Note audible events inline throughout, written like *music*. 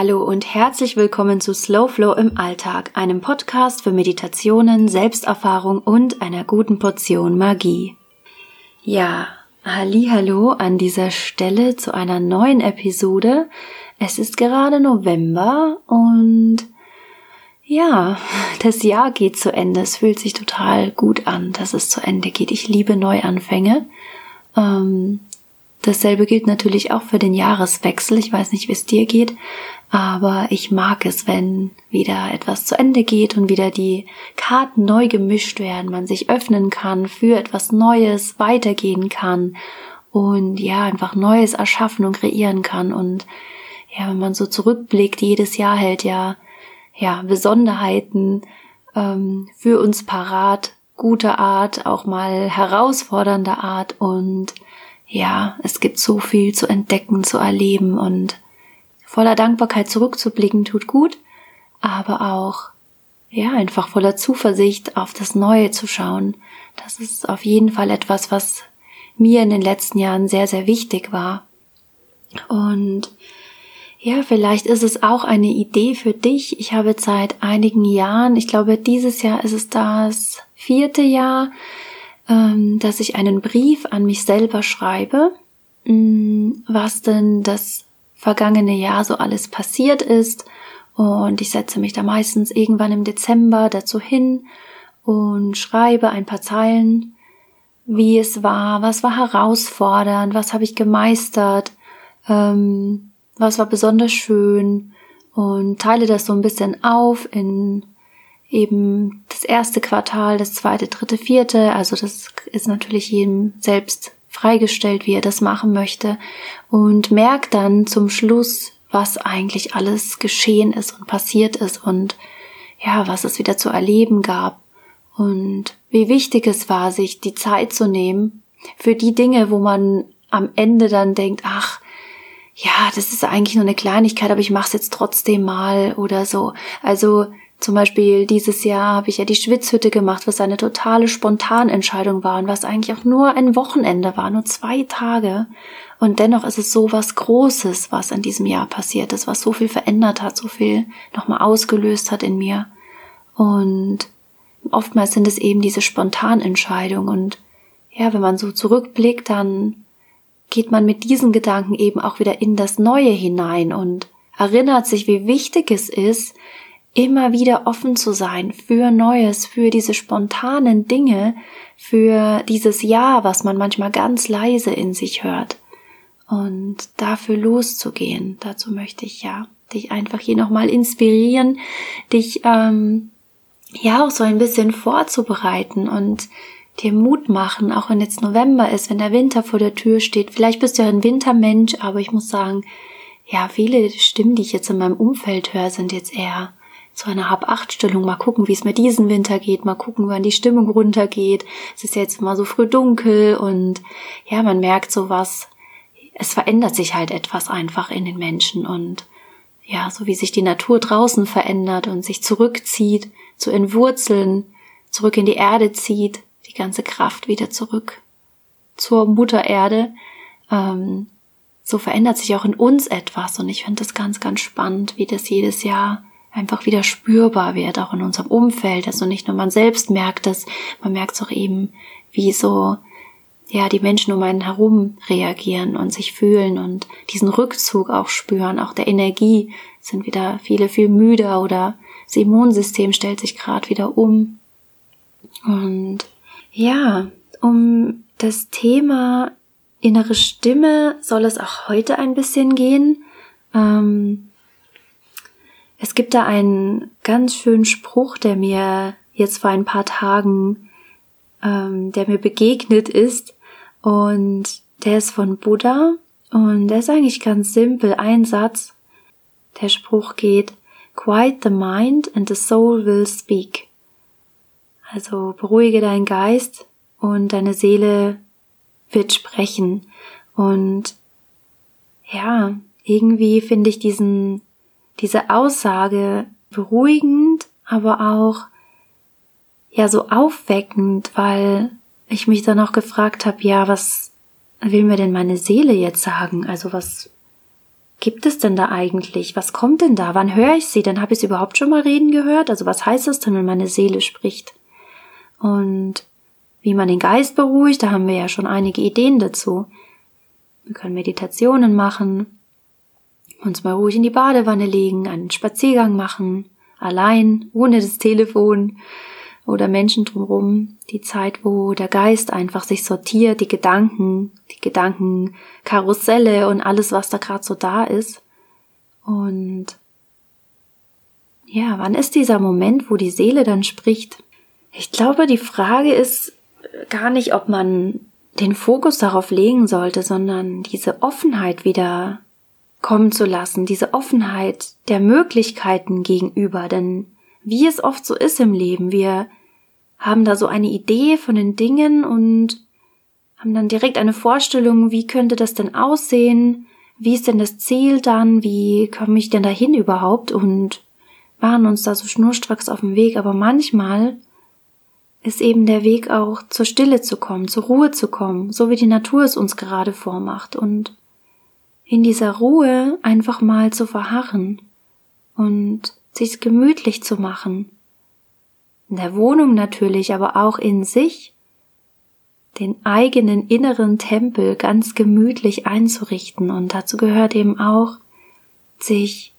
Hallo und herzlich willkommen zu Slow Flow im Alltag, einem Podcast für Meditationen, Selbsterfahrung und einer guten Portion Magie. Ja, hallo an dieser Stelle zu einer neuen Episode. Es ist gerade November und ja, *laughs* das Jahr geht zu Ende. Es fühlt sich total gut an, dass es zu Ende geht. Ich liebe Neuanfänge. Ähm, Dasselbe gilt natürlich auch für den Jahreswechsel. Ich weiß nicht, wie es dir geht, aber ich mag es, wenn wieder etwas zu Ende geht und wieder die Karten neu gemischt werden, man sich öffnen kann für etwas Neues, weitergehen kann und ja, einfach Neues erschaffen und kreieren kann. Und ja, wenn man so zurückblickt, jedes Jahr hält ja, ja, Besonderheiten ähm, für uns parat, gute Art, auch mal herausfordernde Art und ja, es gibt so viel zu entdecken, zu erleben und voller Dankbarkeit zurückzublicken tut gut, aber auch, ja, einfach voller Zuversicht auf das Neue zu schauen. Das ist auf jeden Fall etwas, was mir in den letzten Jahren sehr, sehr wichtig war. Und ja, vielleicht ist es auch eine Idee für dich. Ich habe seit einigen Jahren, ich glaube, dieses Jahr ist es das vierte Jahr, ähm, dass ich einen Brief an mich selber schreibe, mm, was denn das vergangene Jahr so alles passiert ist. Und ich setze mich da meistens irgendwann im Dezember dazu hin und schreibe ein paar Zeilen, wie es war, was war herausfordernd, was habe ich gemeistert, ähm, was war besonders schön und teile das so ein bisschen auf in eben das erste Quartal, das zweite, dritte, vierte. Also das ist natürlich jedem selbst freigestellt, wie er das machen möchte. Und merkt dann zum Schluss, was eigentlich alles geschehen ist und passiert ist und ja, was es wieder zu erleben gab. Und wie wichtig es war, sich die Zeit zu nehmen für die Dinge, wo man am Ende dann denkt, ach, ja, das ist eigentlich nur eine Kleinigkeit, aber ich mache es jetzt trotzdem mal oder so. Also zum Beispiel dieses Jahr habe ich ja die Schwitzhütte gemacht, was eine totale Spontanentscheidung war und was eigentlich auch nur ein Wochenende war, nur zwei Tage. Und dennoch ist es so was Großes, was in diesem Jahr passiert ist, was so viel verändert hat, so viel nochmal ausgelöst hat in mir. Und oftmals sind es eben diese Spontanentscheidungen und ja, wenn man so zurückblickt, dann geht man mit diesen Gedanken eben auch wieder in das Neue hinein und erinnert sich, wie wichtig es ist, immer wieder offen zu sein für Neues, für diese spontanen Dinge, für dieses Ja, was man manchmal ganz leise in sich hört. Und dafür loszugehen, dazu möchte ich ja dich einfach hier nochmal inspirieren, dich ähm, ja auch so ein bisschen vorzubereiten und dir Mut machen, auch wenn jetzt November ist, wenn der Winter vor der Tür steht. Vielleicht bist du ja ein Wintermensch, aber ich muss sagen, ja, viele Stimmen, die ich jetzt in meinem Umfeld höre, sind jetzt eher zu einer Hab-Acht-Stellung. Mal gucken, wie es mir diesen Winter geht. Mal gucken, wann die Stimmung runtergeht. Es ist jetzt mal so früh dunkel und ja, man merkt sowas. Es verändert sich halt etwas einfach in den Menschen und ja, so wie sich die Natur draußen verändert und sich zurückzieht, zu entwurzeln, zurück in die Erde zieht, die ganze Kraft wieder zurück zur Mutter Erde. Ähm, so verändert sich auch in uns etwas und ich finde das ganz, ganz spannend, wie das jedes Jahr einfach wieder spürbar wird, auch in unserem Umfeld. Also nicht nur man selbst merkt es, man merkt es auch eben, wie so, ja, die Menschen um einen herum reagieren und sich fühlen und diesen Rückzug auch spüren, auch der Energie sind wieder viele viel müder oder das Immunsystem stellt sich gerade wieder um. Und ja, um das Thema innere Stimme soll es auch heute ein bisschen gehen. Ähm, es gibt da einen ganz schönen Spruch, der mir jetzt vor ein paar Tagen, ähm, der mir begegnet ist und der ist von Buddha und der ist eigentlich ganz simpel, ein Satz. Der Spruch geht, Quiet the mind and the soul will speak. Also beruhige deinen Geist und deine Seele wird sprechen. Und ja, irgendwie finde ich diesen diese Aussage beruhigend, aber auch ja so aufweckend, weil ich mich dann auch gefragt habe, ja, was will mir denn meine Seele jetzt sagen? Also was gibt es denn da eigentlich? Was kommt denn da? Wann höre ich sie? Dann habe ich sie überhaupt schon mal reden gehört? Also was heißt das denn, wenn meine Seele spricht? Und wie man den Geist beruhigt, da haben wir ja schon einige Ideen dazu. Wir können Meditationen machen, uns mal ruhig in die Badewanne legen, einen Spaziergang machen, allein, ohne das Telefon oder Menschen drumherum. Die Zeit, wo der Geist einfach sich sortiert, die Gedanken, die Gedankenkarusselle und alles, was da gerade so da ist. Und ja, wann ist dieser Moment, wo die Seele dann spricht? Ich glaube, die Frage ist gar nicht, ob man den Fokus darauf legen sollte, sondern diese Offenheit wieder kommen zu lassen, diese Offenheit der Möglichkeiten gegenüber, denn wie es oft so ist im Leben, wir haben da so eine Idee von den Dingen und haben dann direkt eine Vorstellung, wie könnte das denn aussehen, wie ist denn das Ziel dann, wie komme ich denn dahin überhaupt? Und waren uns da so schnurstracks auf dem Weg, aber manchmal ist eben der Weg auch zur Stille zu kommen, zur Ruhe zu kommen, so wie die Natur es uns gerade vormacht. Und in dieser Ruhe einfach mal zu verharren und sich gemütlich zu machen. In der Wohnung natürlich, aber auch in sich, den eigenen inneren Tempel ganz gemütlich einzurichten. Und dazu gehört eben auch, sich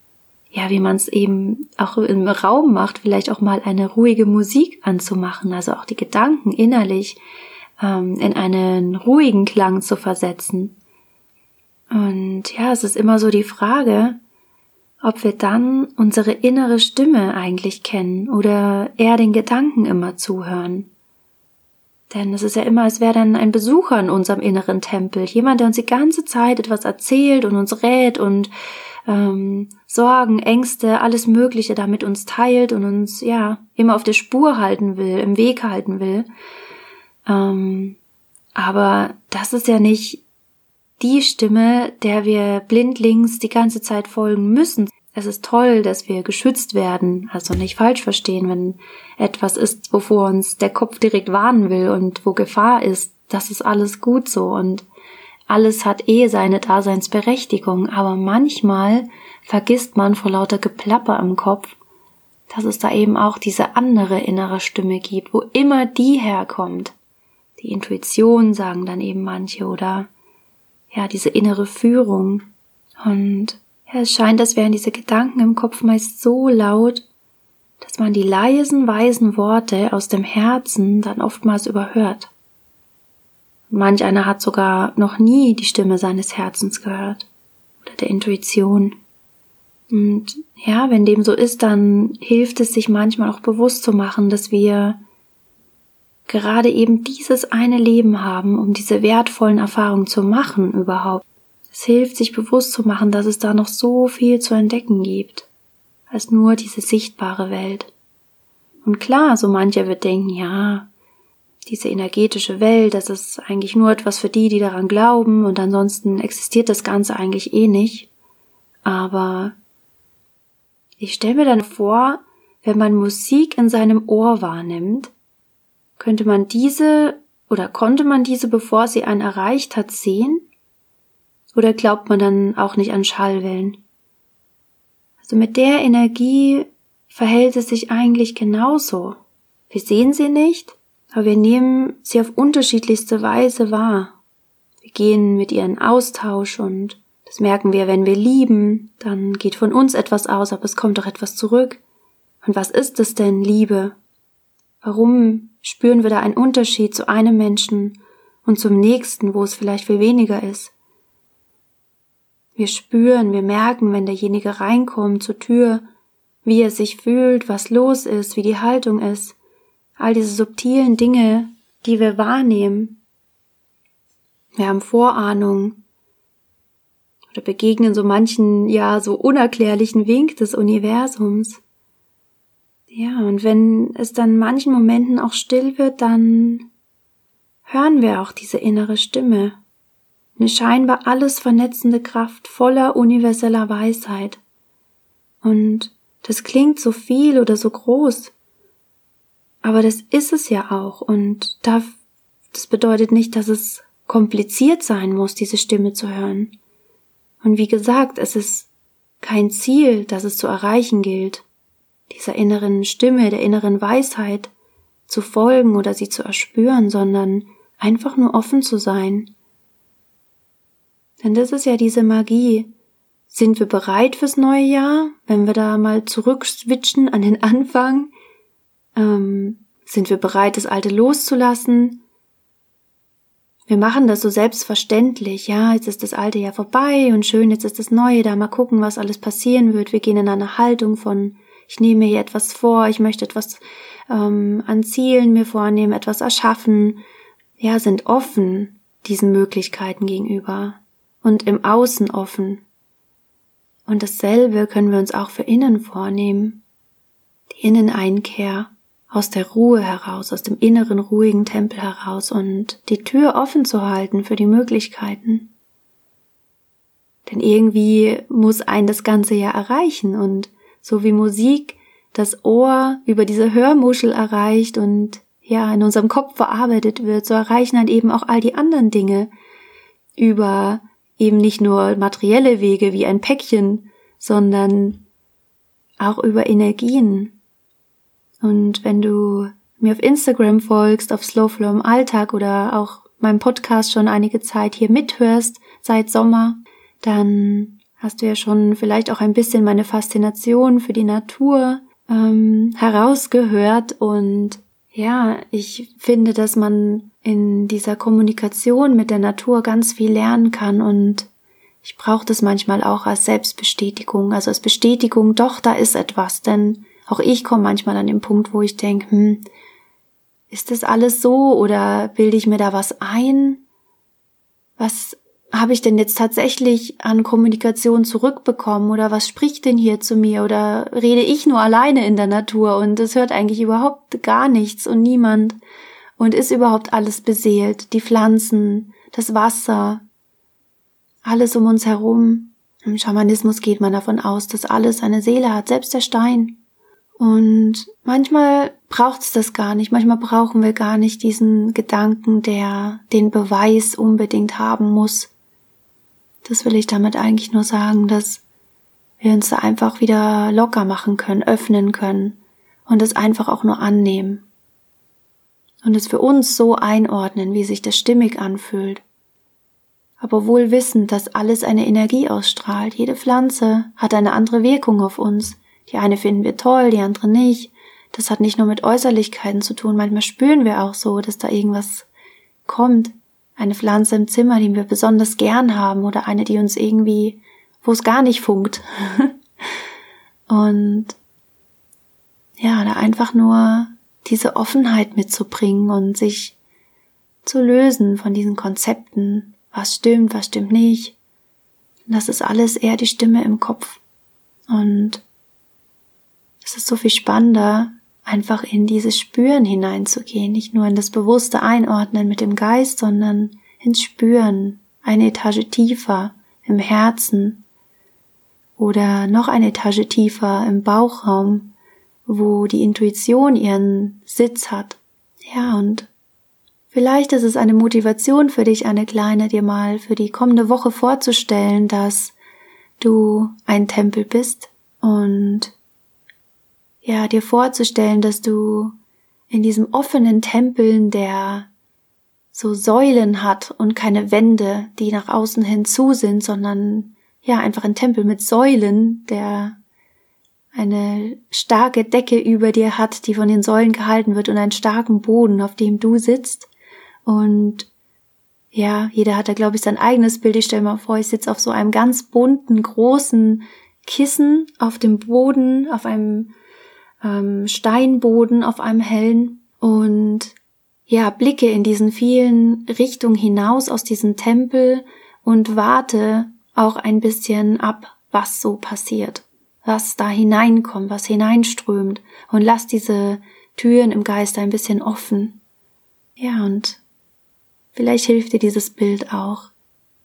ja, wie man es eben auch im Raum macht, vielleicht auch mal eine ruhige Musik anzumachen, also auch die Gedanken innerlich ähm, in einen ruhigen Klang zu versetzen. Und ja, es ist immer so die Frage, ob wir dann unsere innere Stimme eigentlich kennen oder eher den Gedanken immer zuhören. Denn es ist ja immer, als wäre dann ein Besucher in unserem inneren Tempel, jemand, der uns die ganze Zeit etwas erzählt und uns rät und ähm, Sorgen, Ängste, alles Mögliche damit uns teilt und uns ja immer auf der Spur halten will, im Weg halten will. Ähm, aber das ist ja nicht die Stimme, der wir blindlings die ganze Zeit folgen müssen. Es ist toll, dass wir geschützt werden, also nicht falsch verstehen, wenn etwas ist, wovor uns der Kopf direkt warnen will und wo Gefahr ist, das ist alles gut so und alles hat eh seine Daseinsberechtigung, aber manchmal vergisst man vor lauter Geplapper im Kopf, dass es da eben auch diese andere innere Stimme gibt, wo immer die herkommt. Die Intuition sagen dann eben manche oder ja, diese innere Führung. Und ja, es scheint, als wären diese Gedanken im Kopf meist so laut, dass man die leisen, weisen Worte aus dem Herzen dann oftmals überhört. Manch einer hat sogar noch nie die Stimme seines Herzens gehört oder der Intuition. Und ja, wenn dem so ist, dann hilft es sich manchmal auch bewusst zu machen, dass wir gerade eben dieses eine Leben haben, um diese wertvollen Erfahrungen zu machen überhaupt. Es hilft sich bewusst zu machen, dass es da noch so viel zu entdecken gibt, als nur diese sichtbare Welt. Und klar, so mancher wird denken, ja, diese energetische Welt, das ist eigentlich nur etwas für die, die daran glauben und ansonsten existiert das Ganze eigentlich eh nicht. Aber ich stelle mir dann vor, wenn man Musik in seinem Ohr wahrnimmt, könnte man diese oder konnte man diese, bevor sie einen erreicht hat, sehen? Oder glaubt man dann auch nicht an Schallwellen? Also mit der Energie verhält es sich eigentlich genauso. Wir sehen sie nicht, aber wir nehmen sie auf unterschiedlichste Weise wahr. Wir gehen mit ihr in Austausch und das merken wir, wenn wir lieben, dann geht von uns etwas aus, aber es kommt doch etwas zurück. Und was ist es denn, Liebe? Warum spüren wir da einen Unterschied zu einem Menschen und zum nächsten, wo es vielleicht viel weniger ist? Wir spüren, wir merken, wenn derjenige reinkommt zur Tür, wie er sich fühlt, was los ist, wie die Haltung ist all diese subtilen Dinge, die wir wahrnehmen. Wir haben Vorahnung oder begegnen so manchen, ja, so unerklärlichen Wink des Universums. Ja, und wenn es dann manchen Momenten auch still wird, dann hören wir auch diese innere Stimme. Eine scheinbar alles vernetzende Kraft voller universeller Weisheit. Und das klingt so viel oder so groß. Aber das ist es ja auch und das bedeutet nicht, dass es kompliziert sein muss, diese Stimme zu hören. Und wie gesagt, es ist kein Ziel, das es zu erreichen gilt, dieser inneren Stimme, der inneren Weisheit zu folgen oder sie zu erspüren, sondern einfach nur offen zu sein. Denn das ist ja diese Magie. Sind wir bereit fürs neue Jahr, wenn wir da mal zurückswitchen an den Anfang? Ähm, sind wir bereit, das Alte loszulassen? Wir machen das so selbstverständlich. Ja, jetzt ist das alte Jahr vorbei und schön, jetzt ist das neue da. Mal gucken, was alles passieren wird. Wir gehen in eine Haltung von, ich nehme mir hier etwas vor, ich möchte etwas ähm, an Zielen mir vornehmen, etwas erschaffen. Ja, sind offen diesen Möglichkeiten gegenüber und im Außen offen. Und dasselbe können wir uns auch für innen vornehmen. Die Inneneinkehr aus der Ruhe heraus, aus dem inneren ruhigen Tempel heraus und die Tür offen zu halten für die Möglichkeiten. Denn irgendwie muss ein das Ganze ja erreichen und so wie Musik das Ohr über diese Hörmuschel erreicht und ja in unserem Kopf verarbeitet wird, so erreichen dann eben auch all die anderen Dinge über eben nicht nur materielle Wege wie ein Päckchen, sondern auch über Energien, und wenn du mir auf Instagram folgst, auf Slowflow im Alltag oder auch meinem Podcast schon einige Zeit hier mithörst, seit Sommer, dann hast du ja schon vielleicht auch ein bisschen meine Faszination für die Natur ähm, herausgehört und ja, ich finde, dass man in dieser Kommunikation mit der Natur ganz viel lernen kann und ich brauche das manchmal auch als Selbstbestätigung, also als Bestätigung, doch, da ist etwas, denn auch ich komme manchmal an den Punkt, wo ich denke, hm, ist das alles so oder bilde ich mir da was ein? Was habe ich denn jetzt tatsächlich an Kommunikation zurückbekommen oder was spricht denn hier zu mir oder rede ich nur alleine in der Natur und es hört eigentlich überhaupt gar nichts und niemand und ist überhaupt alles beseelt, die Pflanzen, das Wasser, alles um uns herum. Im Schamanismus geht man davon aus, dass alles eine Seele hat, selbst der Stein. Und manchmal braucht es das gar nicht. Manchmal brauchen wir gar nicht diesen Gedanken, der den Beweis unbedingt haben muss. Das will ich damit eigentlich nur sagen, dass wir uns da einfach wieder locker machen können, öffnen können und es einfach auch nur annehmen. Und es für uns so einordnen, wie sich das stimmig anfühlt. Aber wohl wissend, dass alles eine Energie ausstrahlt. Jede Pflanze hat eine andere Wirkung auf uns. Die eine finden wir toll, die andere nicht. Das hat nicht nur mit Äußerlichkeiten zu tun. Manchmal spüren wir auch so, dass da irgendwas kommt. Eine Pflanze im Zimmer, die wir besonders gern haben oder eine, die uns irgendwie, wo es gar nicht funkt. *laughs* Und ja, da einfach nur diese Offenheit mitzubringen und sich zu lösen von diesen Konzepten, was stimmt, was stimmt nicht. das ist alles eher die Stimme im Kopf. Und es ist so viel spannender, einfach in dieses Spüren hineinzugehen, nicht nur in das bewusste Einordnen mit dem Geist, sondern ins Spüren, eine Etage tiefer im Herzen. Oder noch eine Etage tiefer im Bauchraum, wo die Intuition ihren Sitz hat. Ja, und vielleicht ist es eine Motivation für dich, eine kleine, dir mal für die kommende Woche vorzustellen, dass du ein Tempel bist und ja, dir vorzustellen, dass du in diesem offenen Tempeln, der so Säulen hat und keine Wände, die nach außen hin zu sind, sondern ja, einfach ein Tempel mit Säulen, der eine starke Decke über dir hat, die von den Säulen gehalten wird und einen starken Boden, auf dem du sitzt. Und ja, jeder hat da, glaube ich, sein eigenes Bild. Ich stelle mir vor, ich sitze auf so einem ganz bunten, großen Kissen auf dem Boden, auf einem ähm, Steinboden auf einem hellen und ja, blicke in diesen vielen Richtungen hinaus aus diesem Tempel und warte auch ein bisschen ab, was so passiert, was da hineinkommt, was hineinströmt und lass diese Türen im Geist ein bisschen offen. Ja, und vielleicht hilft dir dieses Bild auch,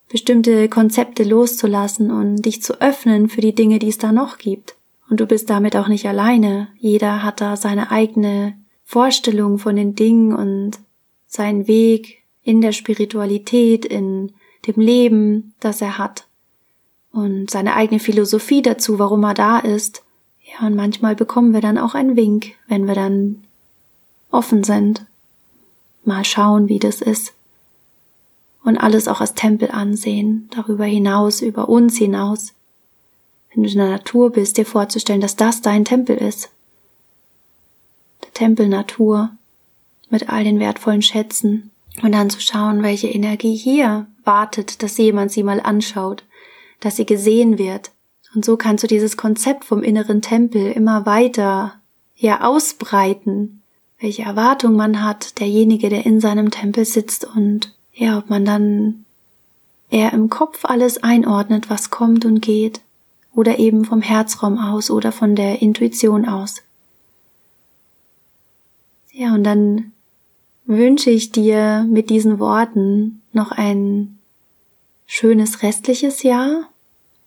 bestimmte Konzepte loszulassen und dich zu öffnen für die Dinge, die es da noch gibt. Und du bist damit auch nicht alleine. Jeder hat da seine eigene Vorstellung von den Dingen und seinen Weg in der Spiritualität, in dem Leben, das er hat. und seine eigene Philosophie dazu, warum er da ist. Ja, und manchmal bekommen wir dann auch einen Wink, wenn wir dann offen sind. Mal schauen, wie das ist. Und alles auch als Tempel ansehen, darüber hinaus, über uns hinaus. Wenn du in der Natur bist, dir vorzustellen, dass das dein Tempel ist. Der Tempel Natur mit all den wertvollen Schätzen. Und dann zu schauen, welche Energie hier wartet, dass jemand sie mal anschaut dass sie gesehen wird. Und so kannst du dieses Konzept vom inneren Tempel immer weiter ja ausbreiten, welche Erwartung man hat, derjenige, der in seinem Tempel sitzt und ja, ob man dann eher im Kopf alles einordnet, was kommt und geht, oder eben vom Herzraum aus oder von der Intuition aus. Ja, und dann wünsche ich dir mit diesen Worten noch ein schönes restliches Jahr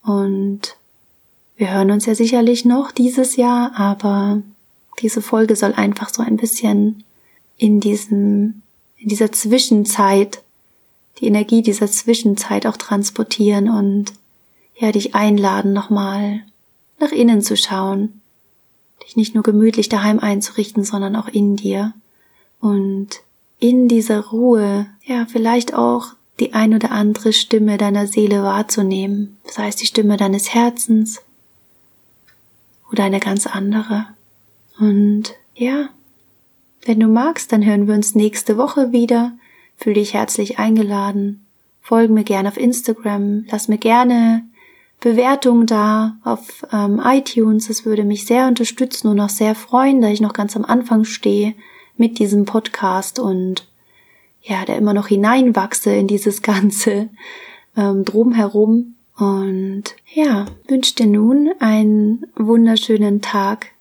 und wir hören uns ja sicherlich noch dieses Jahr, aber diese Folge soll einfach so ein bisschen in diesem, in dieser Zwischenzeit, die Energie dieser Zwischenzeit auch transportieren und ja, dich einladen, nochmal nach innen zu schauen, dich nicht nur gemütlich daheim einzurichten, sondern auch in dir und in dieser Ruhe, ja, vielleicht auch die ein oder andere Stimme deiner Seele wahrzunehmen, sei es die Stimme deines Herzens oder eine ganz andere. Und ja, wenn du magst, dann hören wir uns nächste Woche wieder. Fühl dich herzlich eingeladen. Folge mir gerne auf Instagram. Lass mir gerne Bewertung da auf ähm, iTunes. Das würde mich sehr unterstützen und auch sehr freuen, da ich noch ganz am Anfang stehe mit diesem Podcast und ja, der immer noch hineinwachse in dieses *laughs* ganze ähm, drumherum. Und ja, wünsche dir nun einen wunderschönen Tag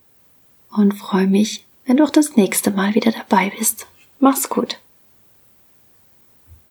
und freue mich, wenn du auch das nächste Mal wieder dabei bist. Mach's gut.